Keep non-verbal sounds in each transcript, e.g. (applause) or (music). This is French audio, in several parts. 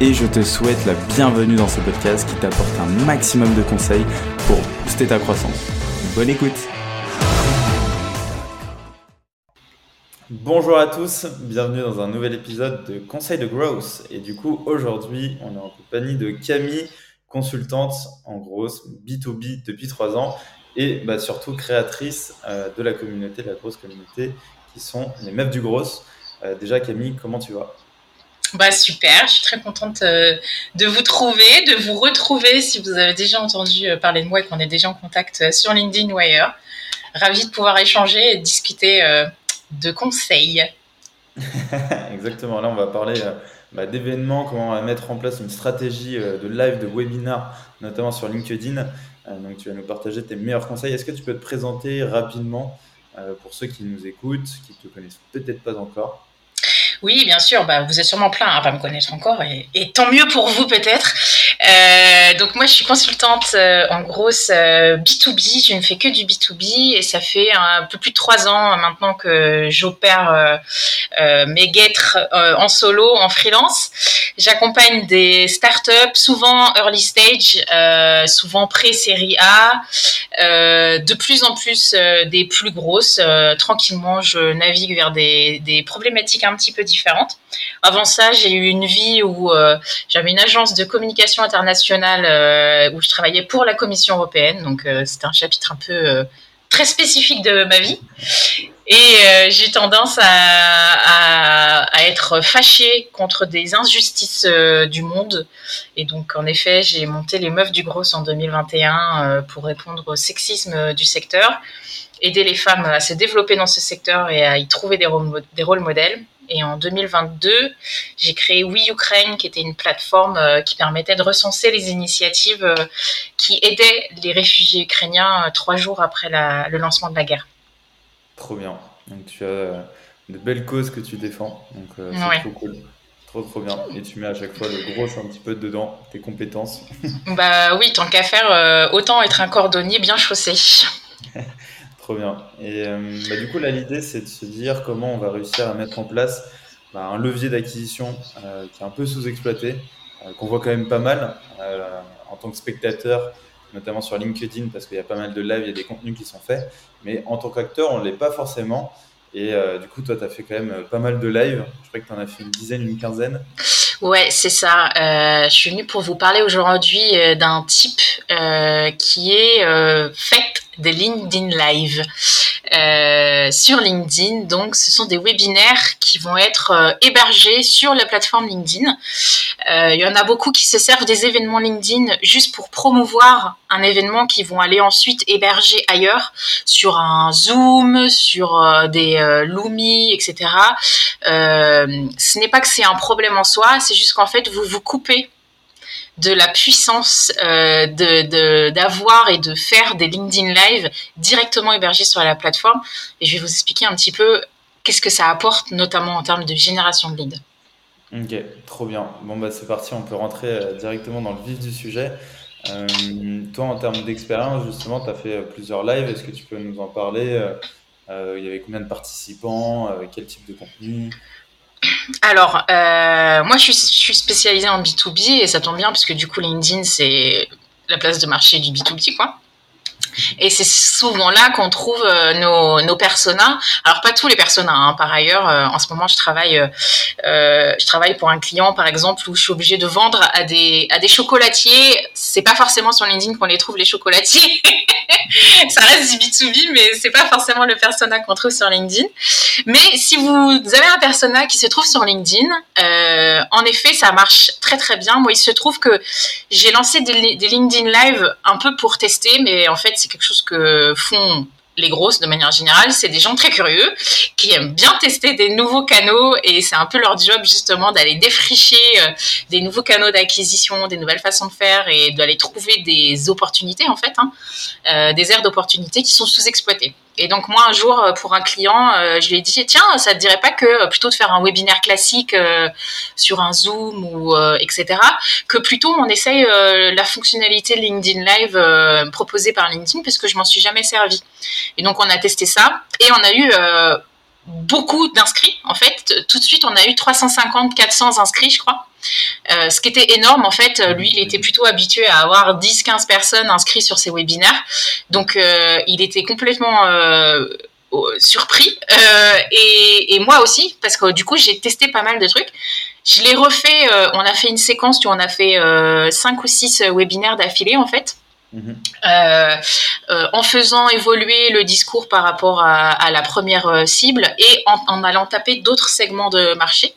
et je te souhaite la bienvenue dans ce podcast qui t'apporte un maximum de conseils pour booster ta croissance. Bonne écoute Bonjour à tous, bienvenue dans un nouvel épisode de Conseil de Growth. Et du coup, aujourd'hui, on est en compagnie de Camille, consultante en grosse B2B depuis trois ans et bah, surtout créatrice euh, de la communauté, de la grosse communauté, qui sont les meufs du gros. Euh, déjà, Camille, comment tu vas? Bah super, je suis très contente euh, de vous trouver, de vous retrouver si vous avez déjà entendu euh, parler de moi et qu'on est déjà en contact euh, sur LinkedIn ou ailleurs. Ravi de pouvoir échanger et discuter de conseils. (laughs) Exactement, là on va parler bah, d'événements, comment on va mettre en place une stratégie de live, de webinar, notamment sur LinkedIn. donc tu vas nous partager tes meilleurs conseils. Est-ce que tu peux te présenter rapidement pour ceux qui nous écoutent, qui ne te connaissent peut-être pas encore? Oui, bien sûr, bah, vous êtes sûrement plein à pas me connaître encore, et, tant mieux pour vous peut-être. Euh, donc moi, je suis consultante euh, en grosse B2B, je ne fais que du B2B, et ça fait un peu plus de trois ans maintenant que j'opère euh, mes guêtres en solo, en freelance. J'accompagne des startups, souvent early stage, souvent pré-série A, de plus en plus des plus grosses. tranquillement, je navigue vers des, des problématiques un petit peu différentes. Avant ça, j'ai eu une vie où euh, j'avais une agence de communication internationale euh, où je travaillais pour la Commission européenne. Donc, euh, c'était un chapitre un peu très spécifique de ma vie. Et j'ai tendance à, être fâchée contre des injustices du monde. Et donc, en effet, j'ai monté les Meufs du Gros en 2021 pour répondre au sexisme du secteur, aider les femmes à se développer dans ce secteur et à y trouver des rôles modèles. Et en 2022, j'ai créé We Ukraine, qui était une plateforme euh, qui permettait de recenser les initiatives euh, qui aidaient les réfugiés ukrainiens euh, trois jours après le lancement de la guerre. Trop bien. Donc tu as de belles causes que tu défends. Donc c'est trop cool. Trop trop bien. Et tu mets à chaque fois le gros un petit peu dedans, tes compétences. bah oui, tant qu'à faire, autant être un cordonnier bien chaussé. (laughs) Bien. Et euh, bah, du coup, là, l'idée, c'est de se dire comment on va réussir à mettre en place bah, un levier d'acquisition euh, qui est un peu sous-exploité, euh, qu'on voit quand même pas mal en tant que spectateur, notamment sur LinkedIn, parce qu'il y a pas mal de lives, il y a des contenus qui sont faits. Mais en tant qu'acteur, on l'est pas forcément. Et du coup, toi, tu as fait quand même pas mal de lives. Je crois que tu en as fait une dizaine, une quinzaine. Ouais, c'est ça. je suis venue pour vous parler aujourd'hui d'un type qui est fait des LinkedIn Live euh, sur LinkedIn. Donc, ce sont des webinaires qui vont être euh, hébergés sur la plateforme LinkedIn. Euh, il y en a beaucoup qui se servent des événements LinkedIn juste pour promouvoir un événement qui vont aller ensuite héberger ailleurs sur un Zoom, sur des Lumi, etc. ce n'est pas que c'est un problème en soi, c'est juste qu'en fait, vous vous coupez de la puissance euh, d'avoir et de faire des LinkedIn Live directement hébergés sur la plateforme. Et je vais vous expliquer un petit peu qu'est-ce que ça apporte, notamment en termes de génération de leads. Ok, trop bien. Bon, bah, c'est parti, on peut rentrer euh, directement dans le vif du sujet. Euh, toi, en termes d'expérience, justement, tu as fait plusieurs lives. Est-ce que tu peux nous en parler Il y avait combien de participants Quel type de contenu? Alors, euh, moi, je suis, spécialisée en B2B et ça tombe bien puisque du coup, LinkedIn, c'est la place de marché du B2B, quoi. Et c'est souvent là qu'on trouve euh, nos, nos personas. Alors pas tous les personas, hein. par ailleurs. Euh, en ce moment, je travaille, je travaille pour un client, par exemple, où je suis obligée de vendre à des à des chocolatiers. C'est pas forcément sur LinkedIn qu'on les trouve les chocolatiers. (laughs) ça reste du B2B, mais c'est pas forcément le persona qu'on trouve sur LinkedIn. Mais si vous avez un persona qui se trouve sur LinkedIn, euh, en effet, ça marche très très bien. Moi, il se trouve que j'ai lancé des, LinkedIn Live un peu pour tester, mais en fait, c'est quelque chose que font les grosses de manière générale, c'est des gens très curieux qui aiment bien tester des nouveaux canaux et c'est un peu leur job justement d'aller défricher euh, des nouveaux canaux d'acquisition, des nouvelles façons de faire et d'aller trouver des opportunités en fait, hein, euh, des aires d'opportunités qui sont sous-exploitées. Et donc moi un jour euh, pour un client, je lui ai dit tiens ça te dirait pas que plutôt de faire un webinaire classique sur un Zoom ou etc que plutôt on essaye la fonctionnalité LinkedIn Live proposée par LinkedIn puisque je m'en suis jamais servi. Et donc on a testé ça et on a eu euh, beaucoup d'inscrits. En fait, tout de suite, on a eu 350, 400 inscrits, je crois. Euh, ce qui était énorme, en fait, lui, il était plutôt habitué à avoir 10-15 personnes inscrites sur ses webinaires. Donc, euh, il était complètement surpris. Et, et, moi aussi, parce que du coup, j'ai testé pas mal de trucs. Je l'ai refait, on a fait une séquence où on a fait 5 ou 6 webinaires d'affilée, en fait. Euh, euh, en faisant évoluer le discours par rapport à, la première euh, cible et en, allant taper d'autres segments de marché.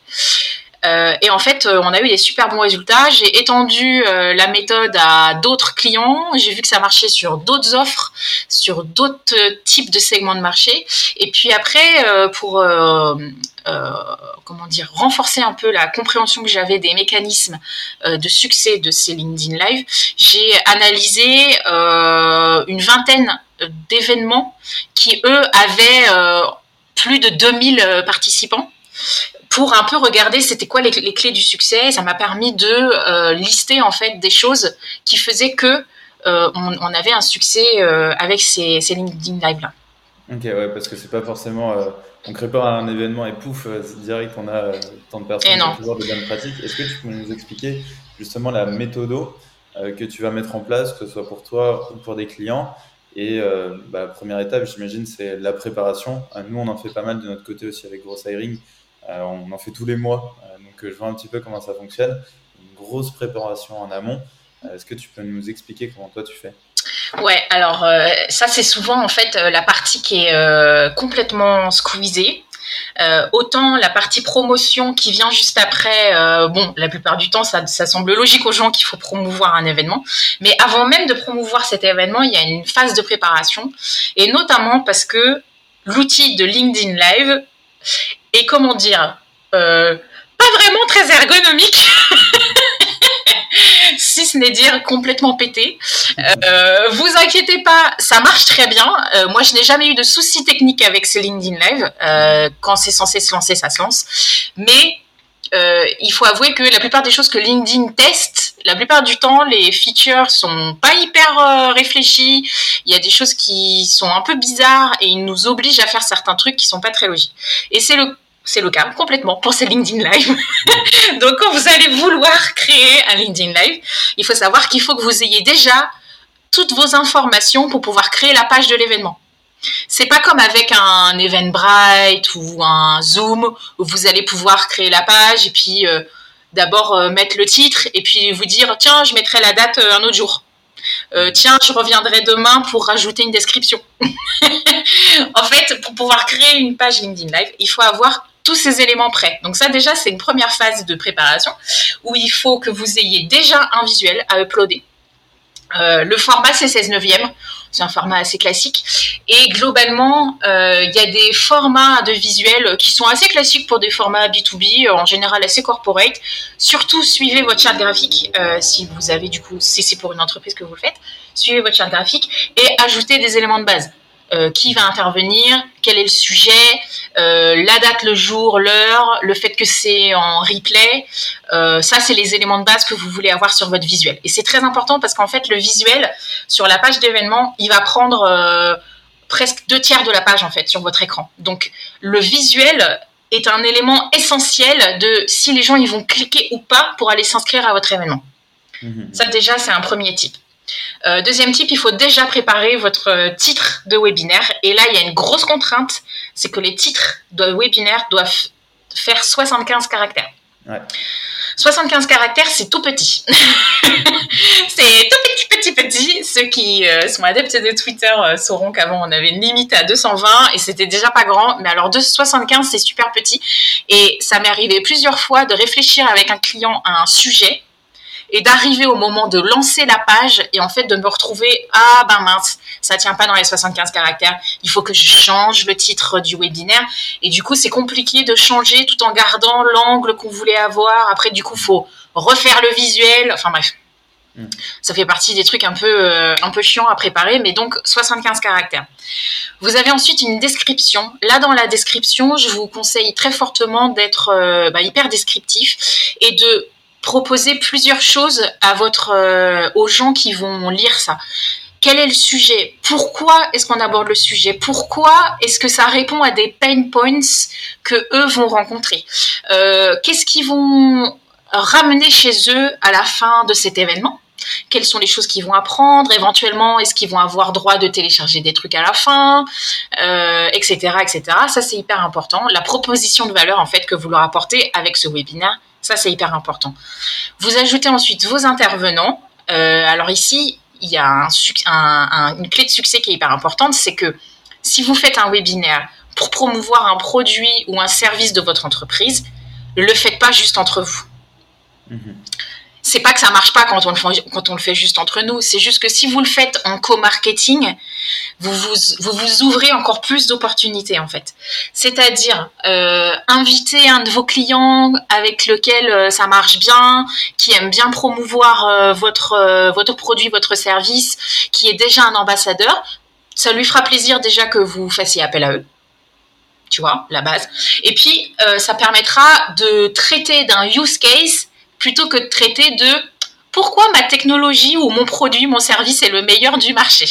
Et en fait, on a eu des super bons résultats. J'ai étendu la méthode à d'autres clients. J'ai vu que ça marchait sur d'autres offres, sur d'autres types de segments de marché. Et puis après, pour euh, comment dire, renforcer un peu la compréhension que j'avais des mécanismes euh, de succès de ces LinkedIn Live, j'ai analysé euh, une vingtaine d'événements qui, eux, avaient plus de 2000 participants pour un peu regarder c'était quoi les, clés du succès. Ça m'a permis de lister en fait des choses qui faisaient que on, avait un succès avec ces, ces LinkedIn Live là. Ok, ouais, parce que c'est pas forcément on crée pas un événement et pouf, euh, direct on a euh, tant de personnes qui toujours de bonnes pratiques. Est-ce que tu peux nous expliquer justement la méthode euh, que tu vas mettre en place, que ce soit pour toi ou pour des clients? Et bah, première étape, j'imagine, c'est la préparation. nous, on en fait pas mal de notre côté aussi avec Gross Hiring. On en fait tous les mois. donc, je vois un petit peu comment ça fonctionne. Une grosse préparation en amont. Est-ce que tu peux nous expliquer comment toi tu fais? Ouais, alors euh, ça c'est souvent en fait euh, la partie qui est euh, complètement squeezée. autant la partie promotion qui vient juste après, bon, la plupart du temps, ça semble logique aux gens qu'il faut promouvoir un événement. Mais avant même de promouvoir cet événement, il y a une phase de préparation. Et notamment parce que l'outil de LinkedIn Live est, comment dire, pas vraiment très ergonomique. (laughs) si ce n'est dire complètement pété. Euh, vous inquiétez pas, ça marche très bien. Euh, moi, je n'ai jamais eu de soucis techniques avec ces LinkedIn Live. Euh, quand c'est censé se lancer, ça se lance. Mais euh, il faut avouer que la plupart des choses que LinkedIn teste, la plupart du temps, les features sont pas hyper euh, réfléchies. Il y a des choses qui sont un peu bizarres et ils nous obligent à faire certains trucs qui sont pas très logiques. Et c'est le c'est le cas complètement pour ces LinkedIn Live. (laughs) Donc quand vous allez vouloir créer un LinkedIn Live, il faut savoir qu'il faut que vous ayez déjà toutes vos informations pour pouvoir créer la page de l'événement. C'est pas comme avec un Eventbrite ou un Zoom où vous allez pouvoir créer la page et puis euh, d'abord euh, mettre le titre et puis vous dire tiens je mettrai la date euh, un autre jour. tiens, je reviendrai demain pour rajouter une description. (laughs) en fait, pour pouvoir créer une page LinkedIn Live, il faut avoir tous ces éléments prêts. Donc ça déjà, c'est une première phase de préparation où il faut que vous ayez déjà un visuel à uploader. Le format, c'est 16 neuvième. C'est un format assez classique. Et globalement, euh, il y a des formats de visuels qui sont assez classiques pour des formats B2B, en général assez corporate. Surtout, suivez votre charte graphique. Euh, si vous avez du coup, si c'est pour une entreprise que vous le faites, suivez votre charte graphique et ajoutez des éléments de base. Euh, qui va intervenir, quel est le sujet, euh, la date, le jour, l'heure, le fait que c'est en replay. Euh, ça, c'est les éléments de base que vous voulez avoir sur votre visuel. Et c'est très important parce qu'en fait, le visuel sur la page d'événement, il va prendre presque deux tiers de la page en fait sur votre écran. Donc, le visuel est un élément essentiel de si les gens ils vont cliquer ou pas pour aller s'inscrire à votre événement. Mmh. Ça déjà, c'est un premier type. Euh, deuxième type, il faut déjà préparer votre euh, titre de webinaire. Et là, il y a une grosse contrainte, c'est que les titres de webinaire doivent faire 75 caractères. 75 caractères, c'est tout petit. (laughs) c'est tout petit, petit, petit. Ceux qui euh, sont adeptes de Twitter sauront qu'avant, on avait une limite à 220 et c'était déjà pas grand. Mais alors, 275, c'est super petit. Et ça m'est arrivé plusieurs fois de réfléchir avec un client à un sujet et d'arriver au moment de lancer la page et en fait de me retrouver ah ben mince ça tient pas dans les 75 caractères il faut que je change le titre du webinaire et du coup c'est compliqué de changer tout en gardant l'angle qu'on voulait avoir après du coup faut refaire le visuel enfin bref mm. ça fait partie des trucs un peu, euh, un peu chiants à préparer, mais donc 75 caractères. Vous avez ensuite une description. Là, dans la description, je vous conseille très fortement d'être euh, bah, hyper descriptif et de proposer plusieurs choses à votre, euh, aux gens qui vont lire ça. Quel est le sujet? Pourquoi est-ce qu'on aborde le sujet? Pourquoi est-ce que ça répond à des pain points que eux vont rencontrer? Euh, Qu'est-ce qu'ils vont ramener chez eux à la fin de cet événement? Quelles sont les choses qu'ils vont apprendre, éventuellement est-ce qu'ils vont avoir droit de télécharger des trucs à la fin, etc., euh, etc. Ça c'est hyper important. La proposition de valeur en fait que vous leur apportez avec ce webinaire, ça c'est hyper important. Vous ajoutez ensuite vos intervenants. Euh, alors ici, il y a une clé de succès qui est hyper importante, c'est que si vous faites un webinaire pour promouvoir un produit ou un service de votre entreprise, ne le faites pas juste entre vous. Mhm c'est pas que ça marche pas quand on le fait, juste entre nous. C'est juste que si vous le faites en co-marketing, vous vous, vous vous ouvrez encore plus d'opportunités en fait. C'est-à-dire euh, inviter un de vos clients avec lequel euh, ça marche bien, qui aime bien promouvoir euh, votre euh, votre produit, votre service, qui est déjà un ambassadeur. Ça lui fera plaisir déjà que vous fassiez appel à eux tu vois, la base. Et puis, ça permettra de traiter d'un use case plutôt que de traiter de pourquoi ma technologie ou mon produit, mon service est le meilleur du marché?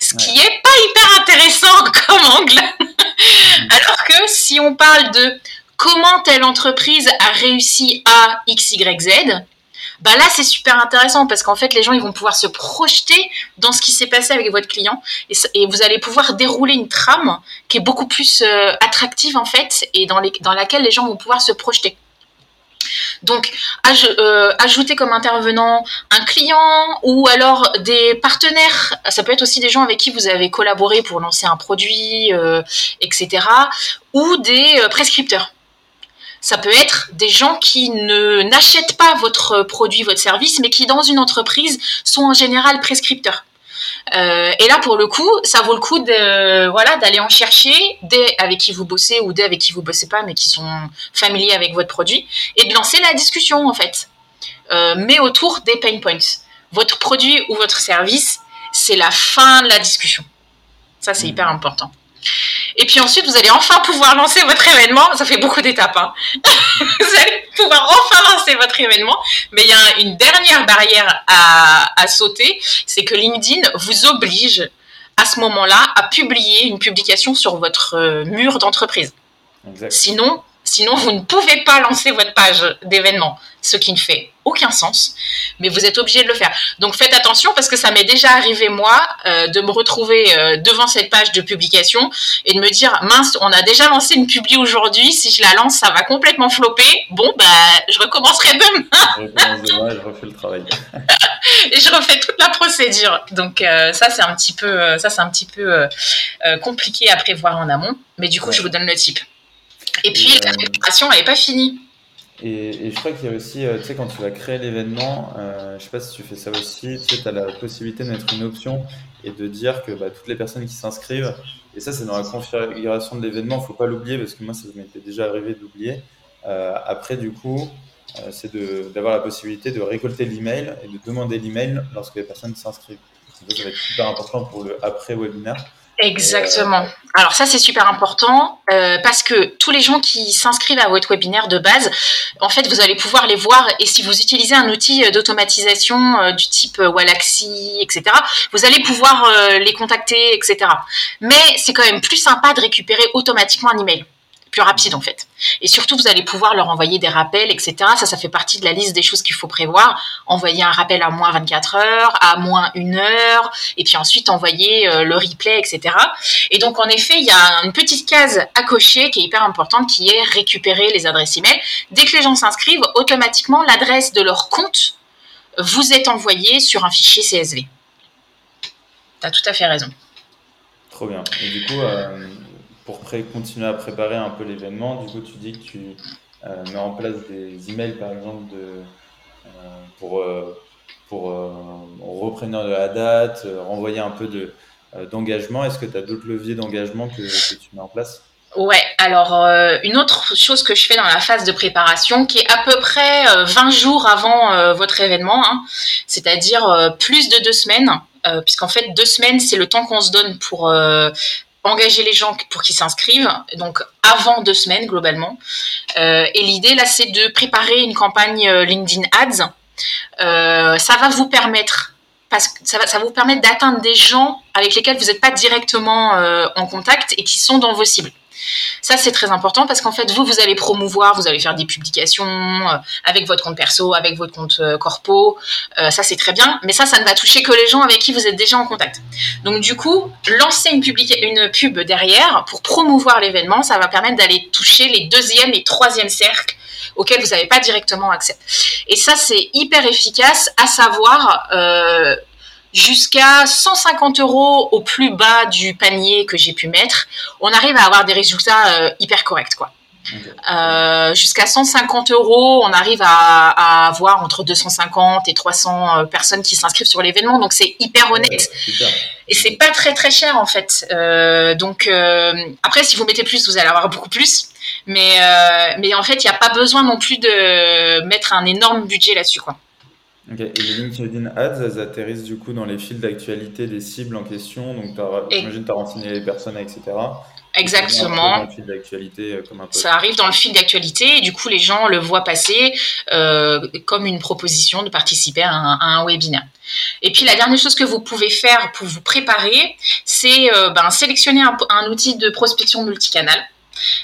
Ce qui n'est pas hyper intéressant (laughs) comme angle. Mm. Alors que si on parle de comment telle entreprise a réussi à X, Y, Z, bah là c'est super intéressant parce qu'en fait les gens ils vont pouvoir se projeter dans ce qui s'est passé avec votre client et, vous allez pouvoir dérouler une trame qui est beaucoup plus euh, attractive en fait et dans, les, dans laquelle les gens vont pouvoir se projeter. Donc, euh, ajouter comme intervenant un client ou alors des partenaires. Ça peut être aussi des gens avec qui vous avez collaboré pour lancer un produit, euh, etc. Ou des euh, prescripteurs. Ça peut être des gens qui n'achètent pas votre produit, votre service, mais qui dans une entreprise sont en général prescripteurs. Euh, et là, pour le coup, ça vaut le coup de voilà d'aller en chercher des avec qui vous bossez ou des avec qui vous bossez pas, mais qui sont familiers avec votre produit, et de lancer la discussion en fait, euh, mais autour des pain points. Votre produit ou votre service, c'est la fin de la discussion. Ça, c'est mmh. hyper important. Et puis ensuite, vous allez enfin pouvoir lancer votre événement. Ça fait beaucoup d'étapes. Hein. (laughs) vous allez pouvoir enfin lancer votre événement. Mais il y a une dernière barrière à, sauter, c'est que LinkedIn vous oblige à ce moment-là à publier une publication sur votre euh, mur d'entreprise. Sinon, sinon, vous ne pouvez pas lancer votre page d'événement, ce qui ne fait aucun sens, mais vous êtes obligé de le faire. Donc faites attention parce que ça m'est déjà arrivé moi euh, de me retrouver euh, devant cette page de publication et de me dire mince, on a déjà lancé une publi aujourd'hui, si je la lance, ça va complètement flopper. Bon bah je recommencerai demain. je je refais le travail. (laughs) et je refais toute la procédure. Donc euh, ça c'est un petit peu ça c'est un petit peu compliqué à prévoir en amont, mais du coup je vous donne le type. Et puis la préparation elle n'est pas finie. Et, je crois qu'il y a aussi, euh, tu sais, quand tu vas créer l'événement, euh, je sais pas si tu fais ça aussi, tu sais, as la possibilité de mettre une option et de dire que bah, toutes les personnes qui s'inscrivent, et ça c'est dans la configuration de l'événement, faut pas l'oublier parce que moi ça m'était déjà arrivé d'oublier. Euh, après du coup, euh, c'est d'avoir la possibilité de récolter l'email et de demander l'email lorsque les personnes s'inscrivent. Ça va être super important pour le après webinaire. Exactement. Alors ça c'est super important euh, parce que tous les gens qui s'inscrivent à votre webinaire de base, en fait vous allez pouvoir les voir et si vous utilisez un outil euh, d'automatisation euh, du type Walaxy, etc., vous allez pouvoir les contacter, etc. Mais c'est quand même plus sympa de récupérer automatiquement un email plus rapide en fait. Et surtout, vous allez pouvoir leur envoyer des rappels, etc. Ça, ça fait partie de la liste des choses qu'il faut prévoir. Envoyer un rappel à moins 24 heures, à moins une heure, et puis ensuite envoyer euh, le replay, etc. Et donc, en effet, il y a une petite case à cocher qui est hyper importante, qui est récupérer les adresses email. Dès que les gens s'inscrivent, automatiquement, l'adresse de leur compte vous est envoyée sur un fichier CSV. Tu as tout à fait raison. Trop bien. Et du coup, euh, pour continuer à préparer un peu l'événement, du coup, tu dis que tu euh, mets en place des emails, par exemple, de, pour, pour reprendre de la date, renvoyer un peu de, d'engagement. Est-ce que tu as d'autres leviers d'engagement que, tu mets en place? Ouais, alors euh, une autre chose que je fais dans la phase de préparation, qui est à peu près 20 euh, jours avant euh, votre événement, hein, c'est-à-dire plus de deux semaines, puisqu'en fait deux semaines c'est le temps qu'on se donne pour engager les gens pour qu'ils s'inscrivent, donc avant deux semaines globalement. et l'idée là c'est de préparer une campagne LinkedIn Ads. ça va vous permettre parce que ça va, vous permettre d'atteindre des gens avec lesquels vous n'êtes pas directement en contact et qui sont dans vos cibles. Ça, c'est très important parce qu'en fait, vous, vous allez promouvoir, vous allez faire des publications euh, avec votre compte perso, avec votre compte euh, corpo. Euh, ça, c'est très bien. Mais ça, ça ne va toucher que les gens avec qui vous êtes déjà en contact. Donc, du coup, lancer une, pub derrière pour promouvoir l'événement, ça va permettre d'aller toucher les deuxième et troisième cercles auxquels vous n'avez pas directement accès. Et ça, c'est hyper efficace, à savoir jusqu'à 150 euros au plus bas du panier que j'ai pu mettre, on arrive à avoir des résultats euh, hyper corrects, quoi. Euh, jusqu'à 150 euros, on arrive à, avoir entre 250 et 300 euh, personnes qui s'inscrivent sur l'événement, donc c'est hyper honnête. et c'est pas très très cher en fait. donc après, si vous mettez plus, vous allez avoir beaucoup plus. Mais, mais en fait, il n'y a pas besoin non plus de mettre un énorme budget là-dessus, quoi. Et les LinkedIn Ads, elles atterrissent du coup dans les fils d'actualité des cibles en question. Donc, j'imagine que tu as renseigné les personnes, etc. Exactement. Euh, ça arrive dans le fil d'actualité et du coup les gens le voient passer euh, comme une proposition de participer à un, webinaire. Et puis la dernière chose que vous pouvez faire pour vous préparer, c'est euh, ben, sélectionner un, un, outil de prospection multicanal.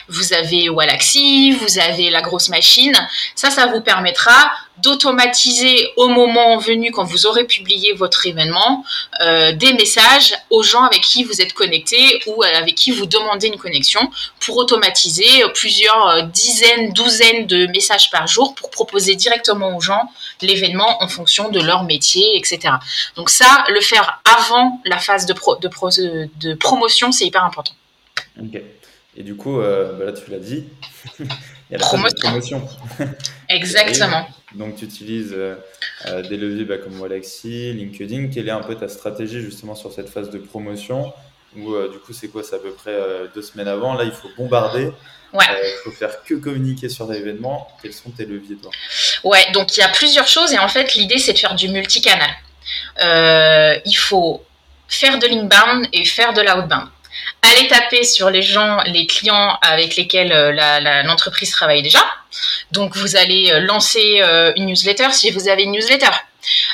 Vous avez Wallaxy, vous avez la grosse machine. Ça, ça vous permettra d'automatiser au moment venu, quand vous aurez publié votre événement, euh, des messages aux gens avec qui vous êtes connecté ou avec qui vous demandez une connexion pour automatiser plusieurs euh, dizaines, douzaines de messages par jour pour proposer directement aux gens l'événement en fonction de leur métier, etc. Donc ça, le faire avant la phase de, de, de promotion, c'est hyper important. Ok. Et du coup, euh, bah là, tu l'as dit, (laughs) il y a la promotion. (laughs) Exactement. Donc, tu utilises euh, euh, des leviers bah, comme Walaxy, LinkedIn. Quelle est un peu ta stratégie justement sur cette phase de promotion Ou du coup, c'est quoi? C'est à peu près deux semaines avant. Là, il faut bombarder. Ouais. il faut faire que communiquer sur l'événement. Quels sont tes leviers, toi? Ouais, donc il y a plusieurs choses. Et en fait, l'idée, c'est de faire du multicanal. il faut faire de l'inbound et faire de l'outbound allez taper sur les gens, les clients avec lesquels euh, l'entreprise travaille déjà. Donc, vous allez euh, lancer euh, une newsletter si vous avez une newsletter.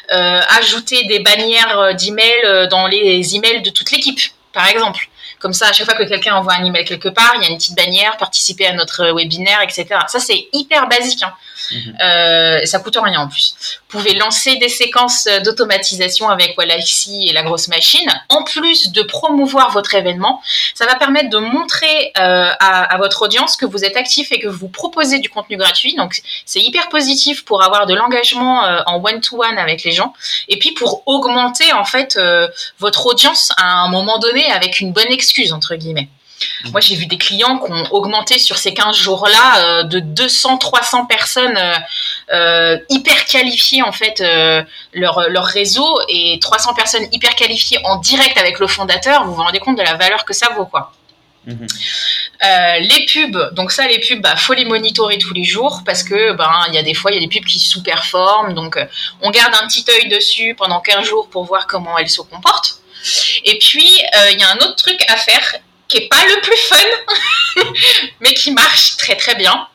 ajouter des bannières d'email dans les emails de toute l'équipe, par exemple. Comme ça, à chaque fois que quelqu'un envoie un email quelque part, il y a une petite bannière, participer à notre webinaire, etc. Ça, c'est hyper basique. Hein. Euh, ça coûte rien en plus. Vous pouvez lancer des séquences d'automatisation avec Wallaxy et la grosse machine. En plus de promouvoir votre événement, ça va permettre de montrer euh, à, votre audience que vous êtes actif et que vous proposez du contenu gratuit. Donc, c'est hyper positif pour avoir de l'engagement euh, en one-to-one avec les gens. Et puis, pour augmenter en fait euh, votre audience à un moment donné avec une bonne excuse, entre guillemets. Mhm. Moi, j'ai vu des clients qui ont augmenté sur ces 15 jours-là euh, de 200, 300 personnes euh, euh, hyper qualifiées, en fait, leur, leur réseau et 300 personnes hyper qualifiées en direct avec le fondateur. Vous vous rendez compte de la valeur que ça vaut, quoi. Mhm. les pubs, donc ça, les pubs, bah, faut les monitorer tous les jours parce que ben il y a des fois il y a des pubs qui sous-performent, donc on garde un petit œil dessus pendant 15 jours pour voir comment elles se comportent. Et puis il y a un autre truc à faire qui est pas le plus fun, (laughs) mais qui marche très très bien.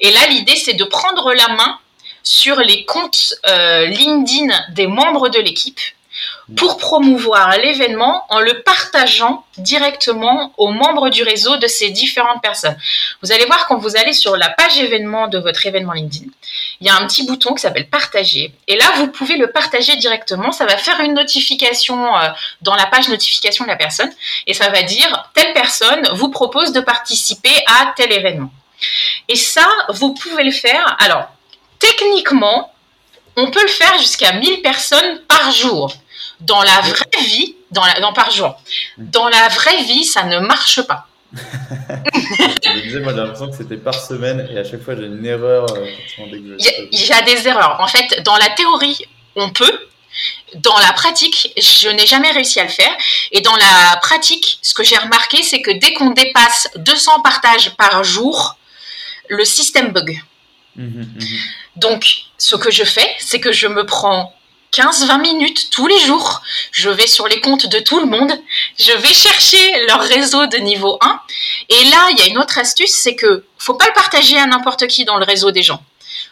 Et là, l'idée, c'est de prendre la main sur les comptes euh, LinkedIn des membres de l'équipe pour promouvoir l'événement en le partageant directement aux membres du réseau de ces différentes personnes. Vous allez voir quand vous allez sur la page événement de votre événement LinkedIn, il y a un petit bouton qui s'appelle partager. Et là, vous pouvez le partager directement. Ça va faire une notification euh, dans la page notification de la personne et ça va dire telle personne vous propose de participer à tel événement. Et ça, vous pouvez le faire. Alors, techniquement, on peut le faire jusqu'à 1000 personnes par jour. Dans la vraie vie, dans la, par jour, dans la vraie vie, ça ne marche pas. (laughs) je disais, moi j'ai l'impression que c'était par semaine et à chaque fois j'ai une erreur. Euh, il y, a des erreurs. En fait, dans la théorie, on peut. Dans la pratique, je n'ai jamais réussi à le faire. Et dans la pratique, ce que j'ai remarqué, c'est que dès qu'on dépasse 200 partages par jour, le système bug. Mmh, mmh, mmh. Donc, ce que je fais, c'est que je me prends 15-20 minutes tous les jours. Je vais sur les comptes de tout le monde. Je vais chercher leur réseau de niveau 1. Et là, il y a une autre astuce, c'est que faut pas le partager à n'importe qui dans le réseau des gens.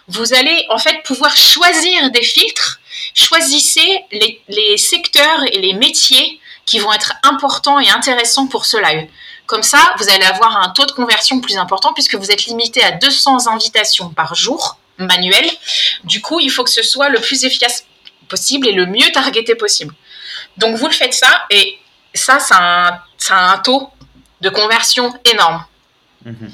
Vous allez en fait pouvoir choisir des filtres. Choisissez les, les secteurs et les métiers qui vont être importants et intéressants pour ce live. Comme ça, vous allez avoir un taux de conversion plus important puisque vous êtes limité à 200 invitations par jour manuelles. Du coup, il faut que ce soit le plus efficace possible et le mieux targeté possible. Donc vous le faites ça et ça, ça a un, taux de conversion énorme. Mhm.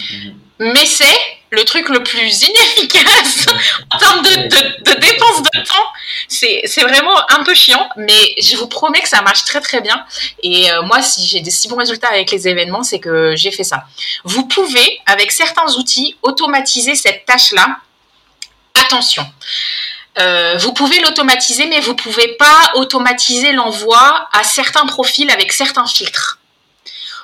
Mais c'est le truc le plus inefficace (laughs) en termes de, de, de dépense de temps. C'est vraiment un peu chiant, mais je vous promets que ça marche très très bien. Et euh, moi, si j'ai des si bons résultats avec les événements, c'est que j'ai fait ça. Vous pouvez, avec certains outils, automatiser cette tâche-là. Attention, euh, vous pouvez l'automatiser, mais vous ne pouvez pas automatiser l'envoi à certains profils avec certains filtres.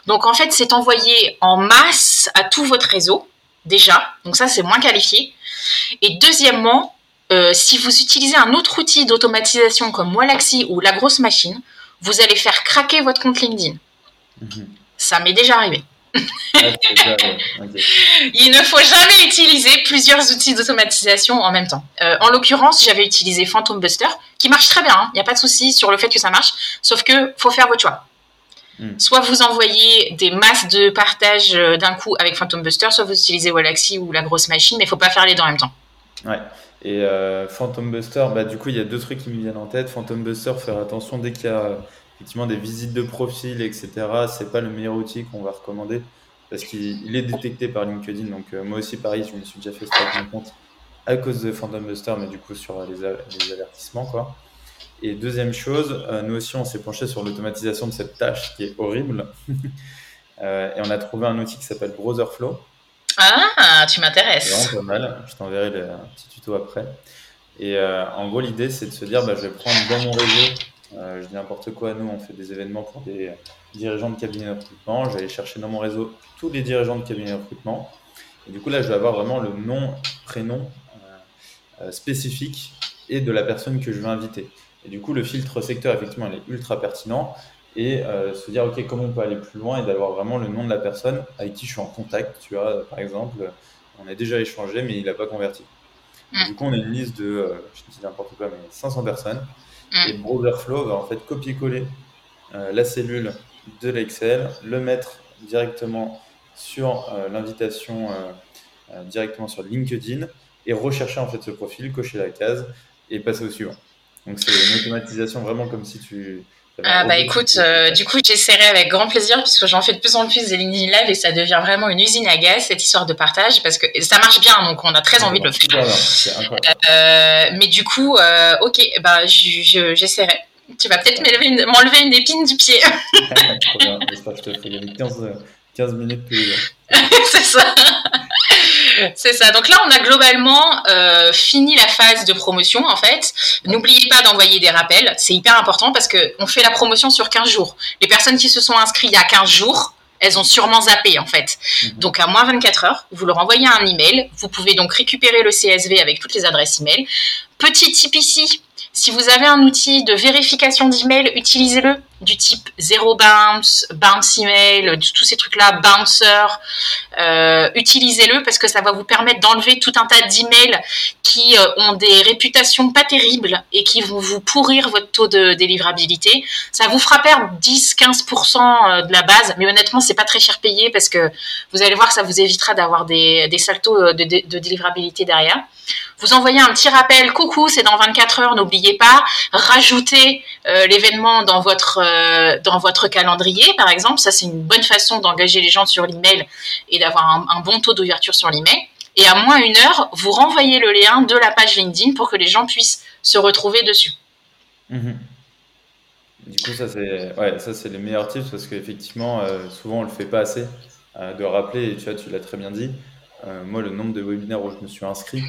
Donc en fait, c'est envoyé en masse à tout votre réseau, déjà. Donc ça, c'est moins qualifié. Et deuxièmement, euh, si vous utilisez un autre outil d'automatisation comme Walaxy ou la grosse machine, vous allez faire craquer votre compte LinkedIn. Mhm. Ça m'est déjà arrivé. Il ne faut jamais utiliser plusieurs outils d'automatisation en même temps. Euh, en l'occurrence, j'avais utilisé Phantom Buster, qui marche très bien. Il hein. n'y a pas de souci sur le fait que ça marche. Sauf que faut faire votre choix. Hmm. Soit vous envoyez des masses de partage euh, d'un coup avec Phantom Buster, soit vous utilisez Wallaxy ou la grosse machine, mais il faut pas faire les deux en même temps. Ouais. Et euh, Phantom Buster, bah, du coup, il y a deux trucs qui me viennent en tête. Phantom Buster, faire attention dès qu'il y a effectivement des visites de profil, etc. C'est pas le meilleur outil qu'on va recommander parce qu'il est détecté par LinkedIn. Donc euh, moi aussi, pareil, je me suis déjà fait avec mon compte à cause de Phantom Buster, mais du coup sur les, les avertissements, quoi. Et deuxième chose, euh, nous aussi, on s'est penché sur l'automatisation de cette tâche qui est horrible. (laughs) Euh, et on a trouvé un outil qui s'appelle Browserflow. Ah, tu m'intéresses. C'est vraiment pas mal. Je t'enverrai un petit tuto après. Et en gros, l'idée, c'est de se dire, bah, je vais prendre dans mon réseau je dis n'importe quoi, nous on fait des événements pour des dirigeants de cabinet de recrutement. Je vais aller chercher dans mon réseau tous les dirigeants de cabinet de recrutement. Et du coup là, je vais avoir vraiment le nom, prénom euh, euh, spécifique et de la personne que je veux inviter. Et du coup, le filtre secteur, effectivement, il est ultra pertinent. Et se dire, OK, comment on peut aller plus loin et d'avoir vraiment le nom de la personne avec qui je suis en contact. Tu vois, par exemple, on a déjà échangé, mais il n'a pas converti. Mm. Du coup, on a une liste de, je dis n'importe quoi, mais 500 personnes. Mm. Et Browserflow va en fait copier-coller euh, la cellule de l'Excel, le mettre directement sur euh, l'invitation, euh, directement sur LinkedIn et rechercher en fait ce profil, cocher la case et passer au suivant. Donc c'est une automatisation vraiment comme si tu ah bah écoute, du coup j'essaierai avec grand plaisir puisque j'en fais de plus en plus des LinkedIn Live et ça devient vraiment une usine à gaz cette histoire de partage parce que ça marche bien donc on a très envie de le faire. Euh, mais du coup, euh, ok, bah j'essaierai. Tu vas peut-être m'enlever une, épine du pied. (laughs) Trop bien, j'espère que je te ferai gagner 15, 15 minutes plus. (laughs) C'est ça. C'est ça. Donc là, on a globalement euh, fini la phase de promotion, en fait. N'oubliez pas d'envoyer des rappels. C'est hyper important parce qu'on fait la promotion sur 15 jours. Les personnes qui se sont inscrites il y a 15 jours, elles ont sûrement zappé, en fait. Mhm. Donc à moins 24 heures, vous leur envoyez un email. Vous pouvez donc récupérer le CSV avec toutes les adresses email. Petit tip ici, si vous avez un outil de vérification d'email, utilisez-le du type zero bounce, bounce email, tous ces trucs-là, bouncer. Euh, utilisez-le parce que ça va vous permettre d'enlever tout un tas d'emails qui euh, ont des réputations pas terribles et qui vont vous pourrir votre taux de délivrabilité. Ça vous fera perdre 10-15% euh, de la base, mais honnêtement, c'est pas très cher payé parce que vous allez voir, ça vous évitera d'avoir des, des saltos de, de délivrabilité derrière. Vous envoyez un petit rappel, coucou, c'est dans 24 heures, n'oubliez pas. Rajoutez l'événement dans votre euh, dans votre calendrier, par exemple. Ça, c'est une bonne façon d'engager les gens sur l'email et d'avoir un, bon taux d'ouverture sur l'email. Et à moins une heure, vous renvoyez le lien de la page LinkedIn pour que les gens puissent se retrouver dessus. Mhm. Du coup, ça c'est ouais, les meilleurs tips parce qu'effectivement, euh, souvent on le fait pas assez. de rappeler, et tu vois, tu l'as très bien dit, moi, le nombre de webinaires où je me suis inscrit,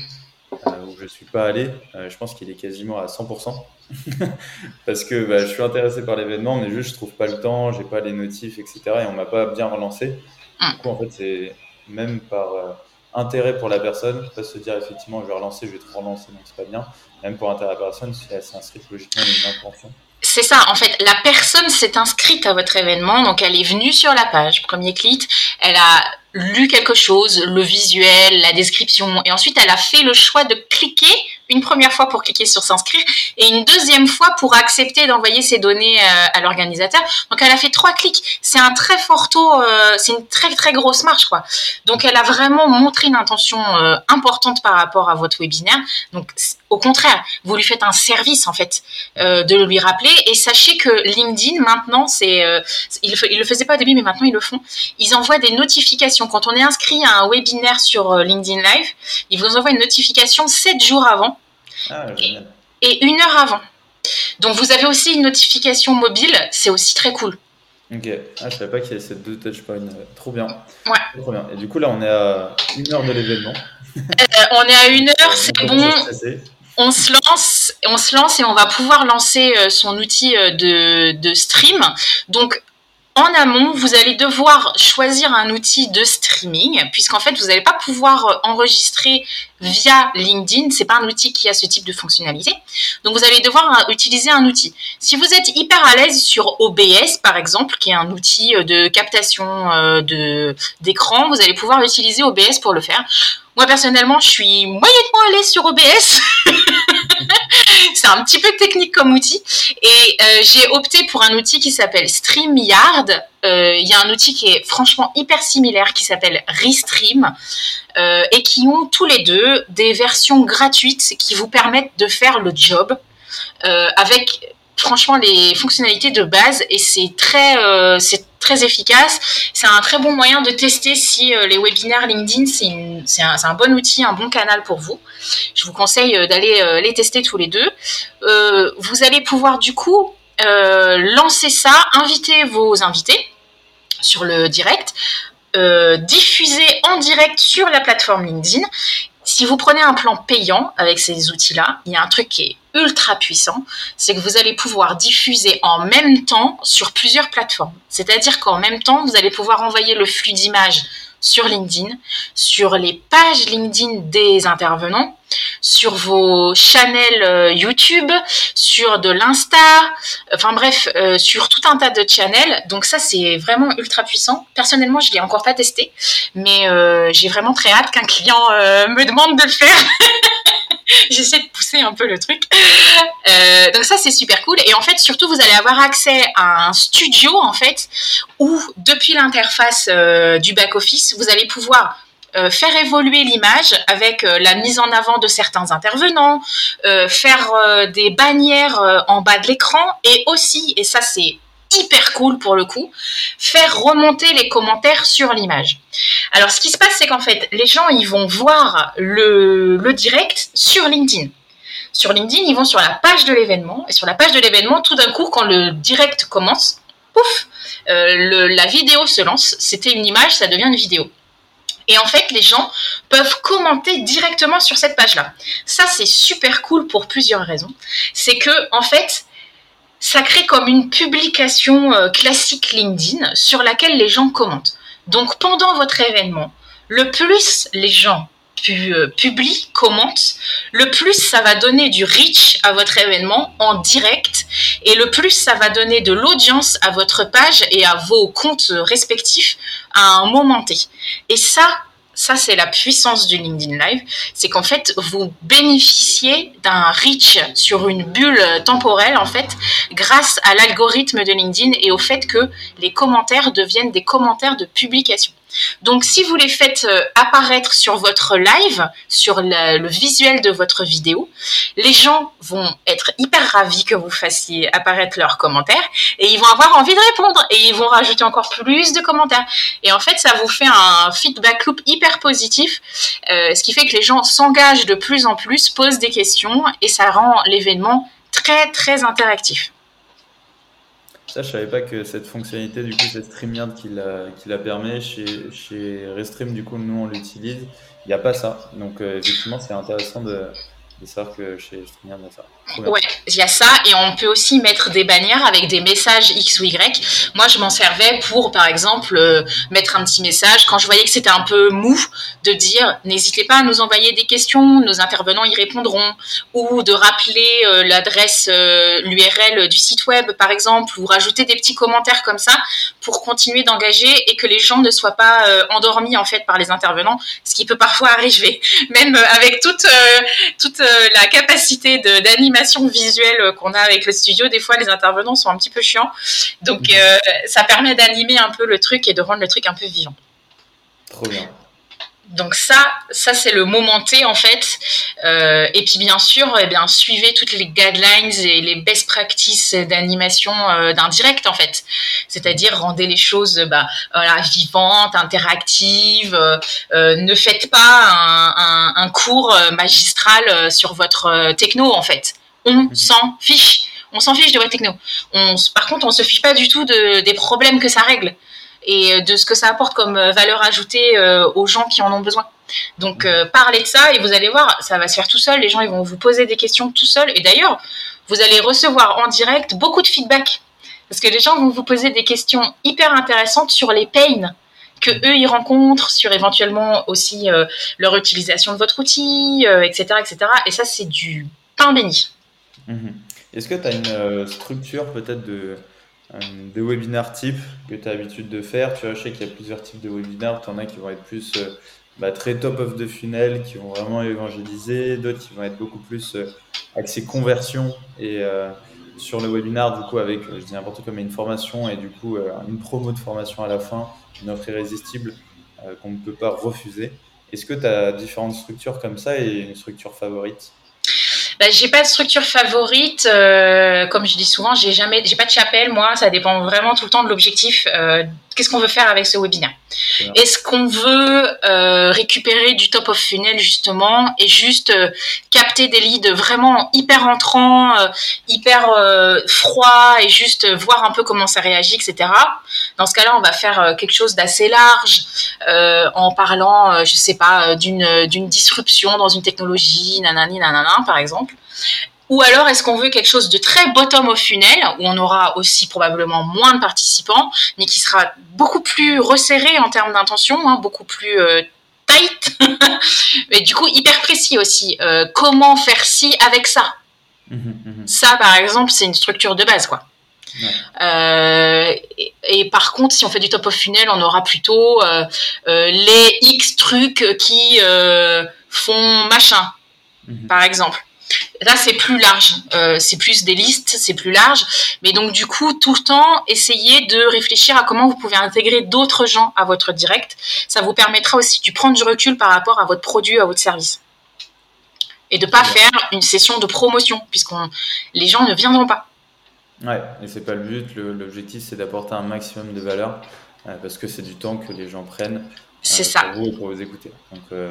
où je ne suis pas allé, je pense qu'il est quasiment à 100%. (laughs) Parce que bah, je suis intéressé par l'événement, mais juste je trouve pas le temps, j'ai pas les notifs, etc. Et on m'a pas bien relancé. Mm. Du coup, en fait, c'est même par euh, intérêt pour la personne, pas se dire effectivement je vais relancer, je vais te relancer, donc c'est pas bien. Même pour intérêt à la personne, si elle s'inscrit logiquement une intention. C'est ça, en fait, la personne s'est inscrite à votre événement, donc elle est venue sur la page, premier clic, elle a lu quelque chose, le visuel, la description, et ensuite elle a fait le choix de cliquer une première fois pour cliquer sur s'inscrire et une deuxième fois pour accepter d'envoyer ses données euh, à l'organisateur. Donc elle a fait trois clics. C'est un très fort taux, euh, c'est une très très grosse marche quoi. Donc elle a vraiment montré une intention euh, importante par rapport à votre webinaire. Donc au contraire, vous lui faites un service en fait de lui rappeler et sachez que LinkedIn maintenant c'est il, ne le faisait pas au début mais maintenant ils le font. Ils envoient des notifications quand on est inscrit à un webinaire sur LinkedIn Live, ils vous envoient une notification sept jours avant ah, et, une heure avant. Donc vous avez aussi une notification mobile, c'est aussi très cool. Ok, ah, je savais pas qu'il y avait ces deux touchpoints. Trop bien. Ouais. Trop bien. Et du coup, là, on est à une heure de l'événement. Euh, on est à une heure, (laughs) c'est bon. On se lance, on se lance et on va pouvoir lancer euh, son outil euh, de, de stream. Donc en amont, vous allez devoir choisir un outil de streaming, puisqu'en fait, vous n'allez pas pouvoir euh, enregistrer via LinkedIn. C'est pas un outil qui a ce type de fonctionnalité. Donc, vous allez devoir euh, utiliser un outil. Si vous êtes hyper à l'aise sur OBS, par exemple, qui est un outil euh, de captation d'écran, vous allez pouvoir utiliser OBS pour le faire. Moi, personnellement, je suis moyennement à l'aise sur OBS. (laughs) c'est un petit peu technique comme outil. Et euh, j'ai opté pour un outil qui s'appelle StreamYard. Euh, il y a un outil qui est franchement hyper similaire qui s'appelle Restream. Euh, et qui ont tous les deux des versions gratuites qui vous permettent de faire le job avec franchement les fonctionnalités de base et c'est très c'est très efficace. C'est un très bon moyen de tester si les webinaires LinkedIn c'est un, bon outil, un bon canal pour vous. Je vous conseille euh, d'aller euh, les tester tous les deux. Euh, vous allez pouvoir du coup lancer ça, inviter vos invités sur le direct, diffuser en direct sur la plateforme LinkedIn. Si vous prenez un plan payant avec ces outils-là, il y a un truc qui est ultra puissant, c'est que vous allez pouvoir diffuser en même temps sur plusieurs plateformes. C'est-à-dire qu'en même temps, vous allez pouvoir envoyer le flux d'images sur LinkedIn, sur les pages LinkedIn des intervenants, sur vos channels euh, YouTube, sur de l'Insta, enfin bref, euh, sur tout un tas de channels. Donc ça, c'est vraiment ultra puissant. Personnellement, je l'ai encore pas testé, mais euh, j'ai vraiment très hâte qu'un client me demande de le faire. (laughs) (laughs) J'essaie de pousser un peu le truc. Euh, donc ça c'est super cool. Et en fait surtout vous allez avoir accès à un studio en fait où depuis l'interface euh, du back office vous allez pouvoir euh, faire évoluer l'image avec la mise en avant de certains intervenants, faire des bannières en bas de l'écran et aussi, et ça c'est hyper cool pour le coup, faire remonter les commentaires sur l'image. Alors ce qui se passe, c'est qu'en fait, les gens, ils vont voir le, direct sur LinkedIn. Sur LinkedIn, ils vont sur la page de l'événement. Et sur la page de l'événement, tout d'un coup, quand le direct commence, pouf, euh, la vidéo se lance. C'était une image, ça devient une vidéo. Et en fait, les gens peuvent commenter directement sur cette page-là. Ça, c'est super cool pour plusieurs raisons. C'est que, en fait, ça crée comme une publication euh, classique LinkedIn sur laquelle les gens commentent. Donc pendant votre événement, le plus les gens euh, publient, commentent, le plus ça va donner du reach à votre événement en direct et le plus ça va donner de l'audience à votre page et à vos comptes respectifs à un moment T. Et ça, ça c'est la puissance du LinkedIn Live, c'est qu'en fait vous bénéficiez d'un reach sur une bulle temporelle en fait grâce à l'algorithme de LinkedIn et au fait que les commentaires deviennent des commentaires de publication. Donc, si vous les faites euh, apparaître sur votre live, sur le, visuel de votre vidéo, les gens vont être hyper ravis que vous fassiez apparaître leurs commentaires et ils vont avoir envie de répondre et ils vont rajouter encore plus de commentaires. Et en fait, ça vous fait un feedback loop hyper positif, euh, ce qui fait que les gens s'engagent de plus en plus, posent des questions et ça rend l'événement très très interactif. Ça, je savais pas que cette fonctionnalité, du coup, cette StreamYard qui la, qui la permet chez, chez Restream, du coup, nous, on l'utilise. Il n'y a pas ça. Donc, euh, effectivement, c'est intéressant de, savoir que chez StreamYard, il y a ça. Ouais, il y a ça et on peut aussi mettre des bannières avec des messages X ou Y. Moi, je m'en servais pour, par exemple, euh, mettre un petit message quand je voyais que c'était un peu mou, de dire n'hésitez pas à nous envoyer des questions, nos intervenants y répondront, ou de rappeler euh, l'adresse, euh, l'URL du site web, par exemple, ou rajouter des petits commentaires comme ça pour continuer d'engager et que les gens ne soient pas endormis en fait par les intervenants, ce qui peut parfois (laughs) arriver, même avec toute toute la capacité d'animer visuelle qu'on a avec le studio, des fois les intervenants sont un petit peu chiants. Donc euh, ça permet d'animer un peu le truc et de rendre le truc un peu vivant. Trop bien. Donc ça, ça c'est le moment T en fait. Euh, et puis bien sûr, eh bien suivez toutes les guidelines et les best practices d'animation euh, d'un direct en fait. C'est-à-dire rendez les choses bah, voilà, vivantes, interactives. ne faites pas un, un cours magistral sur votre techno en fait on mhm. s'en fiche. On s'en fiche de votre techno. On, par contre, on se fiche pas du tout de, des problèmes que ça règle et de ce que ça apporte comme euh, valeur ajoutée euh, aux gens qui en ont besoin. Donc, euh, parlez de ça et vous allez voir, ça va se faire tout seul. Les gens, ils vont vous poser des questions tout seul. Et d'ailleurs, vous allez recevoir en direct beaucoup de feedback parce que les gens vont vous poser des questions hyper intéressantes sur les pains que eux ils rencontrent, sur éventuellement aussi leur utilisation de votre outil, etc., etc. Et ça, c'est du pain béni. Mhm. Est-ce que tu as une euh, structure peut-être de, euh, de webinaire type que tu as l'habitude de faire Tu vois, je sais qu'il y a plusieurs types de webinaires. Tu en as qui vont être plus euh, bah, très top of the funnel, qui vont vraiment évangéliser, d'autres qui vont être beaucoup plus axés conversion et sur le webinaire, du coup, avec, je dis n'importe quoi, mais une formation et du coup, une promo de formation à la fin, une offre irrésistible qu'on ne peut pas refuser. Est-ce que tu as différentes structures comme ça et une structure favorite? Bah, j'ai pas de structure favorite. Euh, comme je dis souvent, j'ai jamais, j'ai pas de chapelle. Moi, ça dépend vraiment tout le temps de l'objectif. Euh, qu'est-ce qu'on veut faire avec ce webinaire Est-ce qu'on veut euh, récupérer du top of funnel justement et juste capter des leads vraiment hyper entrants, hyper froids et juste voir un peu comment ça réagit, etc. Dans ce cas-là, on va faire quelque chose d'assez large en parlant, je sais pas, d'une d'une disruption dans une technologie, nanani, nanana, par exemple. Ou alors est-ce qu'on veut quelque chose de très bottom au funnel, où on aura aussi probablement moins de participants, mais qui sera beaucoup plus resserré en termes d'intention, hein, beaucoup plus euh, tight, (laughs) mais du coup hyper précis aussi. Euh, comment faire ci avec ça? Mmh, mmh, mmh. Ça, par exemple, c'est une structure de base, quoi. Euh, et, par contre, si on fait du top of funnel, on aura plutôt les X trucs qui font machin, par exemple. Là, c'est plus large. Euh, c'est plus des listes, c'est plus large. Mais donc, du coup, tout le temps, essayez de réfléchir à comment vous pouvez intégrer d'autres gens à votre direct. Ça vous permettra aussi de prendre du recul par rapport à votre produit, à votre service. Et de ne pas faire une session de promotion, puisque les gens ne viendront pas. Ouais, et c'est pas le but. L'objectif, c'est d'apporter un maximum de valeur, euh, parce que c'est du temps que les gens prennent c'est ça. Pour vous et pour vous écouter. Euh,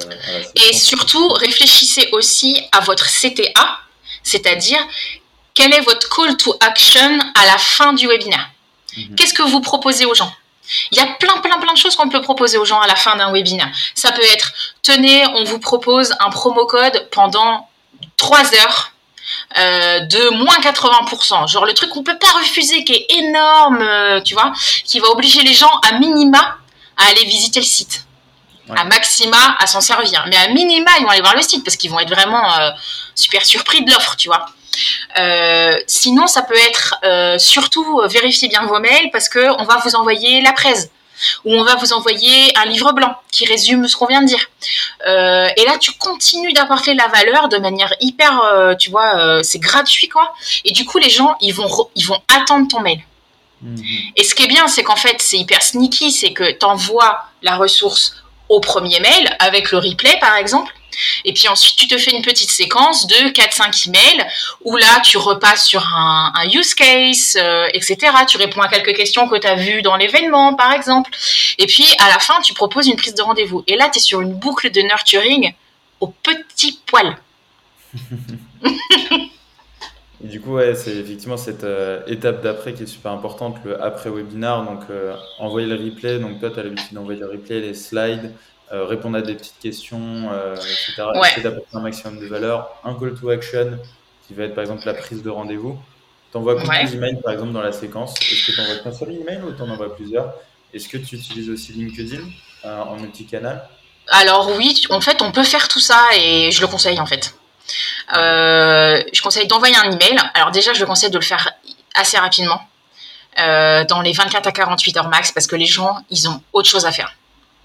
et surtout, réfléchissez aussi à votre CTA, c'est-à-dire quel est votre call to action à la fin du webinaire. Mhm. Qu'est-ce que vous proposez aux gens il y a plein, plein, plein de choses qu'on peut proposer aux gens à la fin d'un webinaire. Ça peut être, tenez, on vous propose un promo code pendant 3 heures euh, de moins 80%. Genre le truc qu'on peut pas refuser, qui est énorme, euh, tu vois, qui va obliger les gens à minima à aller visiter le site. À maxima, à s'en servir. Mais à minima, ils vont aller voir le site parce qu'ils vont être vraiment euh, super surpris de l'offre, tu vois. Euh, sinon, ça peut être euh, surtout vérifier bien vos mails parce qu'on va vous envoyer la presse ou on va vous envoyer un livre blanc qui résume ce qu'on vient de dire. et là, tu continues d'apporter la valeur de manière hyper, tu vois, c'est gratuit quoi. Et du coup, les gens, ils vont, ils vont attendre ton mail. Mhm. Et ce qui est bien, c'est qu'en fait, c'est hyper sneaky, c'est que tu envoies la ressource au premier mail avec le replay, par exemple. Et puis ensuite, tu te fais une petpetite séquence de 4-5 emails où là, tu repasses sur un, use case, euh, etc. Tu réponds à quelques questions que tu as vues dans l'événement, par exemple. Et puis, à la fin, tu proposes une prise de rendez-vous. Et là, tu es sur une boucle de nurturing au petit poil. (laughs) Et du coup, ouais, c'est effectivement cette euh, étape d'après qui est super importante, le après-webinar. Donc, euh, envoyer le replay. Donc, toi, tu as l'habitude d'envoyer le replay, les slides, euh, répondre à des petites questions, etc. Ouais. Essayer d'apporter un maximum de valeur. Un call to action qui va être par exemple la prise de rendez-vous. Tu envoies Ouais. d'emails par exemple dans la séquence. Est-ce que tu envoies qu'un seul email ou tu en envoies plusieurs? Est-ce que tu utilises aussi LinkedIn en multicanal? Alors oui, en fait, on peut faire tout ça et je le conseille en fait. Euh, je conseille d'envoyer un email. Alors déjà, je le conseille de le faire assez rapidement, euh, dans les 24 à 48 heures max, parce que les gens, ils ont autre chose à faire.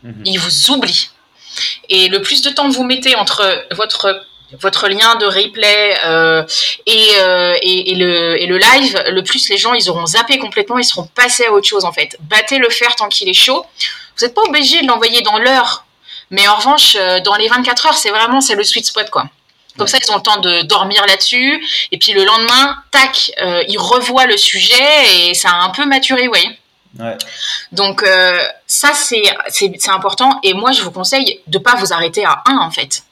Mhm. Ils vous oublient. Et le plus de temps que vous mettez entre votre votre lien de replay euh, et, euh, et, et le, et le live, le plus les gens ils auront zappé complètement, ils seront passés à autre chose en fait. Battez le fer tant qu'il est chaud. Vous n'êtes pas obligé de l'envoyer dans l'heure, mais en revanche, dans les 24 heures, c'est vraiment c'est le sweet spot quoi. Comme ça, ils ont le temps de dormir là-dessus. Et puis le lendemain, tac, euh, ils revoient le sujet et ça a un peu maturé, vous voyez. Ouais. Donc euh, ça, c'est c'est c'est important. Et moi, je vous conseille de pas vous arrêter à 1, en fait.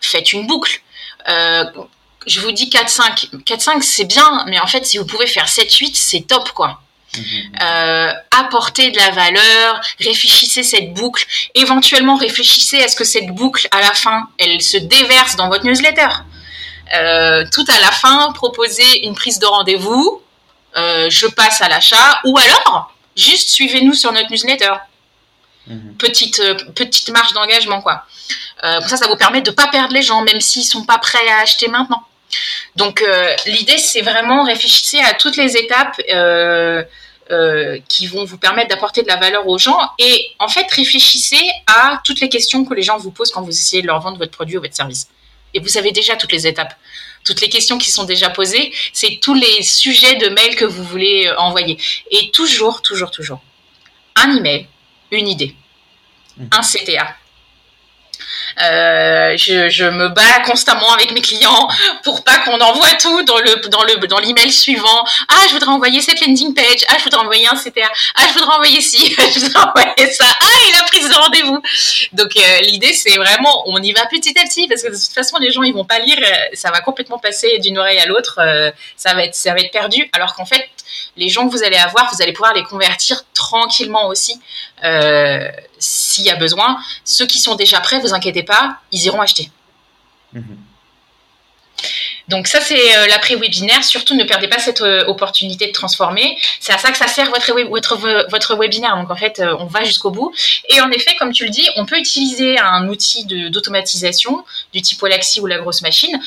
Faites une boucle. Euh, je vous dis 4-5. 4-5, c'est bien, mais en fait, si vous pouvez faire 7-8, c'est top, quoi. Mhm. Euh, apportez de la valeur, réfléchissez cette boucle, éventuellement réfléchissez à ce que cette boucle, à la fin, elle se déverse dans votre newsletter. Euh, tout à la fin, proposez une prise de rendez-vous, euh, je passe à l'achat, ou alors, juste suivez-nous sur notre newsletter. Mhm. Petite, petite marge d'engagement, quoi. Ça, ça vous permet de ne pas perdre les gens, même s'ils sont pas prêts à acheter maintenant. Donc, euh, l'idée, c'est vraiment réfléchissez à toutes les étapes euh, euh, qui vont vous permettre d'apporter de la valeur aux gens. Et en fait, réfléchissez à toutes les questions que les gens vous posent quand vous essayez de leur vendre votre produit ou votre service. Et vous savez déjà toutes les étapes. Toutes les questions qui sont déjà posées, c'est tous les sujets de mail que vous voulez envoyer. Et toujours, toujours, toujours, un email, une idée, Mhm. un CTA. Euh, je, je me bats constamment avec mes clients pour pas qu'on envoie tout dans le dans le dans l'email suivant. Ah, je voudrais envoyer cette landing page. Ah, je voudrais envoyer un CTA. Ah, je voudrais envoyer ci. (laughs) je voudrais envoyer ça. Ah, et la prise de rendez-vous. Donc euh, l'idée c'est vraiment on y va petit à petit parce que de toute façon les gens ils vont pas lire. Ça va complètement passer d'une oreille à l'autre. euh, ça va être ça va être perdu. Alors qu'en fait les gens que vous allez avoir, vous allez pouvoir les convertir tranquillement aussi euh, s'il y a besoin. Ceux qui sont déjà prêts, vous inquiétez pas, ils iront acheter. Mhm. Donc ça c'est euh, l'après-webinaire. Surtout ne perdez pas cette euh, opportunité de transformer. C'est à ça que ça sert votre, web- votre, votre webinaire. Donc en fait euh, on va jusqu'au bout. Et en effet comme tu le dis, on peut utiliser un outil d'automatisation du type Walaxy ou la grosse machine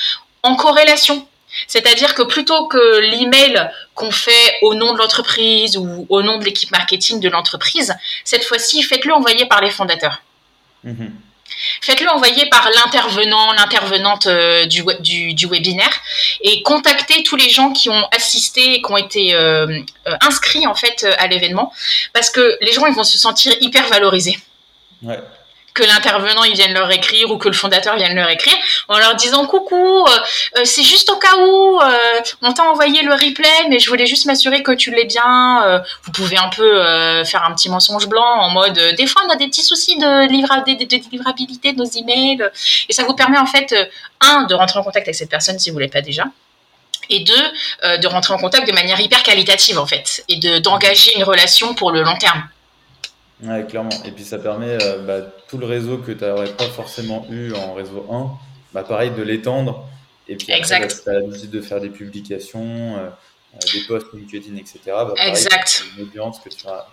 en corrélation. C'est-à-dire que plutôt que l'email qu'on fait au nom de l'entreprise ou au nom de l'équipe marketing de l'entreprise, cette fois-ci faites-le envoyer par les fondateurs. Mhm. Faites-le envoyer par l'intervenant, l'intervenante euh, du, we- du, du webinaire et contactez tous les gens qui ont assisté et qui ont été euh, euh, inscrits en fait à l'événement parce que les gens ils vont se sentir hyper valorisés Ouais. Que l'intervenant il vienne leur écrire ou que le fondateur vienne leur écrire en leur disant coucou euh, euh, c'est juste au cas où euh, on t'a envoyé le replay mais je voulais juste m'assurer que tu l'es bien vous pouvez un peu faire un petit mensonge blanc en mode des fois on a des petits soucis de, livra- de, de- de livrabilité de nos emails et ça vous permet en fait un de rentrer en contact avec cette personne si vous l'êtes pas déjà et deux de rentrer en contact de manière hyper qualitative en fait et de d'engager une relation pour le long terme Ouais, clairement. Et puis ça permet euh, bah, tout le réseau que tu n'aurais pas forcément eu en réseau 1, bah, pareil, de l'étendre. Et puis après, bah, tu as l'habitude de faire des publications, euh, euh, des posts LinkedIn, etc., bah, pareil, Exact. une audience que tu as.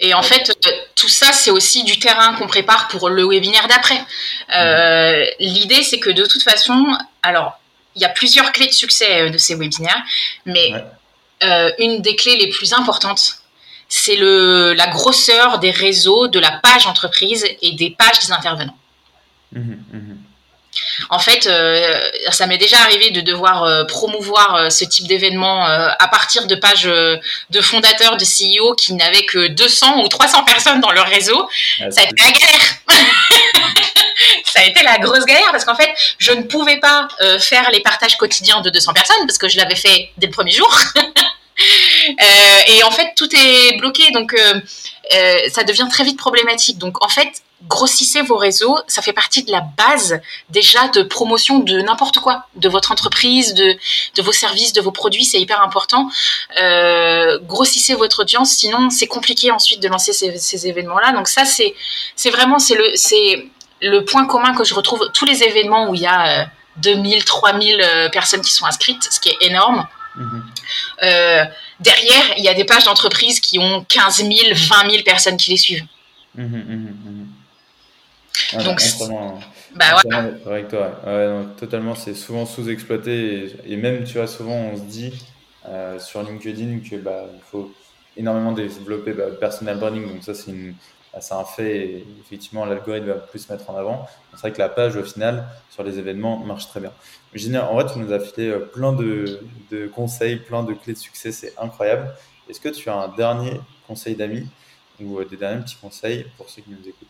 Et en fait, tout ça, c'est aussi du terrain qu'on prépare pour le webinaire d'après. Euh, L'idée, c'est que de toute façon, alors, il y a plusieurs clés de succès de ces webinaires, mais Ouais. une des clés les plus importantes, c'est le- la grosseur des réseaux, de la page entreprise et des pages des intervenants. Mhm, mhm. En fait, euh, ça m'est déjà arrivé de devoir euh, promouvoir euh, ce type d'événement à partir de pages de fondateurs, de CEO qui n'avaient que 200 ou 300 personnes dans leur réseau. Ah, Ça a été la galère. (laughs) ça a été la grosse galère parce qu'en fait, je ne pouvais pas faire les partages quotidiens de 200 personnes parce que je l'avais fait dès le premier jour. (laughs) Euh, et en fait, tout est bloqué, donc euh, euh, ça devient très vite problématique. Donc en fait, grossissez vos réseaux. Ça fait partie de la base déjà de promotion de n'importe quoi, de votre entreprise, de, de vos services, de vos produits. C'est hyper important. Euh, grossissez votre audience, sinon c'est compliqué ensuite de lancer ces, ces événements-là. Donc ça, c'est c'est vraiment c'est le c'est le point commun que je retrouve tous les événements où il y a 2000, 3000 euh, personnes qui sont inscrites, ce qui est énorme. Mhm. Euh, derrière, il y a des pages d'entreprise qui ont 15 000, 20 000 personnes qui les suivent. Mhm, mhm, donc, bah, avec toi. totalement, c'est souvent sous-exploité et, même, tu vois, souvent on se dit euh, sur LinkedIn que bah, il faut énormément développer bah, personal branding. Donc ça, c'est bah, c'est un fait et effectivement l'algorithme va plus se mettre en avant. C'est vrai que la page au final sur les événements marche très bien. Génial, en vrai tu nous as filé euh, plein de, conseils, plein de clés de succès, c'est incroyable. Est-ce que tu as un dernier conseil d'amis ou euh, des derniers petits conseils pour ceux qui nous écoutent?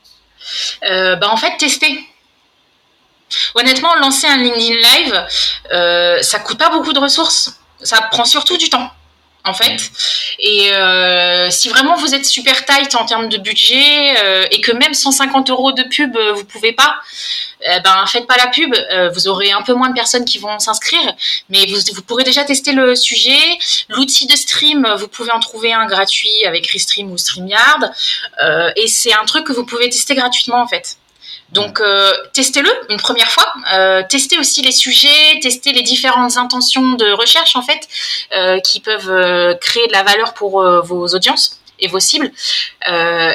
Euh, bah En fait, tester. Honnêtement, lancer un LinkedIn Live, euh, ça coûte pas beaucoup de ressources. Ça prend surtout du temps en fait. Et euh, si vraiment vous êtes super tight en termes de budget euh, et que même 150 euros de pub euh, vous pouvez pas, eh ben faites pas la pub. vous aurez un peu moins de personnes qui vont s'inscrire, mais vous, vous pourrez déjà tester le sujet. L'outil de stream, vous pouvez en trouver un gratuit avec Restream ou Streamyard, et c'est un truc que vous pouvez tester gratuitement en fait. Donc, euh, testez-le une première fois. Euh, testez aussi les sujets, testez les différentes intentions de recherche, en fait, euh, qui peuvent créer de la valeur pour vos audiences et vos cibles.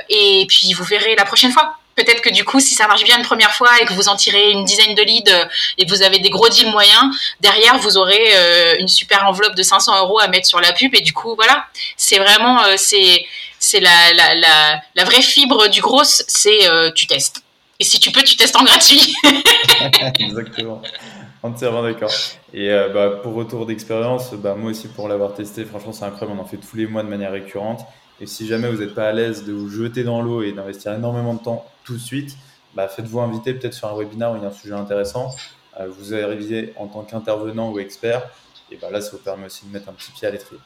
et puis, vous verrez la prochaine fois. Peut-être que du coup, si ça marche bien une première fois et que vous en tirez une dizaine de leads et que vous avez des gros deals moyens, derrière, vous aurez une super enveloppe de 500 euros à mettre sur la pub. Et du coup, voilà, c'est vraiment, c'est, c'est la, la, la, la, vraie fibre du gros, c'est tu testes. Et si tu peux, tu testes en gratuit. (laughs) (laughs) Exactement. Entièrement d'accord. Et euh, bah, pour retour d'expérience, bah, moi aussi pour l'avoir testé, franchement c'est incroyable, on en fait tous les mois de manière récurrente. Et si jamais vous n'êtes pas à l'aise de vous jeter dans l'eau et d'investir énormément de temps tout de suite, bah, faites-vous inviter peut-être sur un webinaire où il y a un sujet intéressant. Euh, vous arrivez en tant qu'intervenant ou expert. Et bah, là, ça vous permet aussi de mettre un petit pied à l'étrier.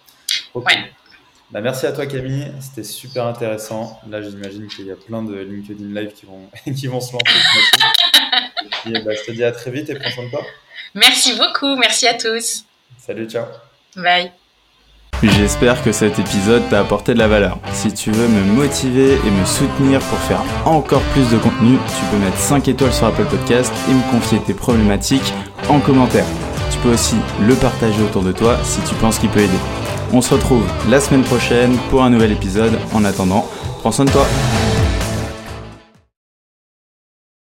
Bah, merci à toi Camille, c'était super intéressant. Là j'imagine qu'il y a plein de LinkedIn Live qui vont, (laughs) qui vont se lancer. et bah, je te dis à très vite et prends soin de toi. Merci beaucoup, merci à tous. Salut, ciao. Bye. J'espère que cet épisode t'a apporté de la valeur. Si tu veux me motiver et me soutenir pour faire encore plus de contenu, tu peux mettre 5 étoiles sur Apple Podcast et me confier tes problématiques en commentaire. Tu peux aussi le partager autour de toi si tu penses qu'il peut aider. On se retrouve la semaine prochaine pour un nouvel épisode. En attendant, prends soin de toi.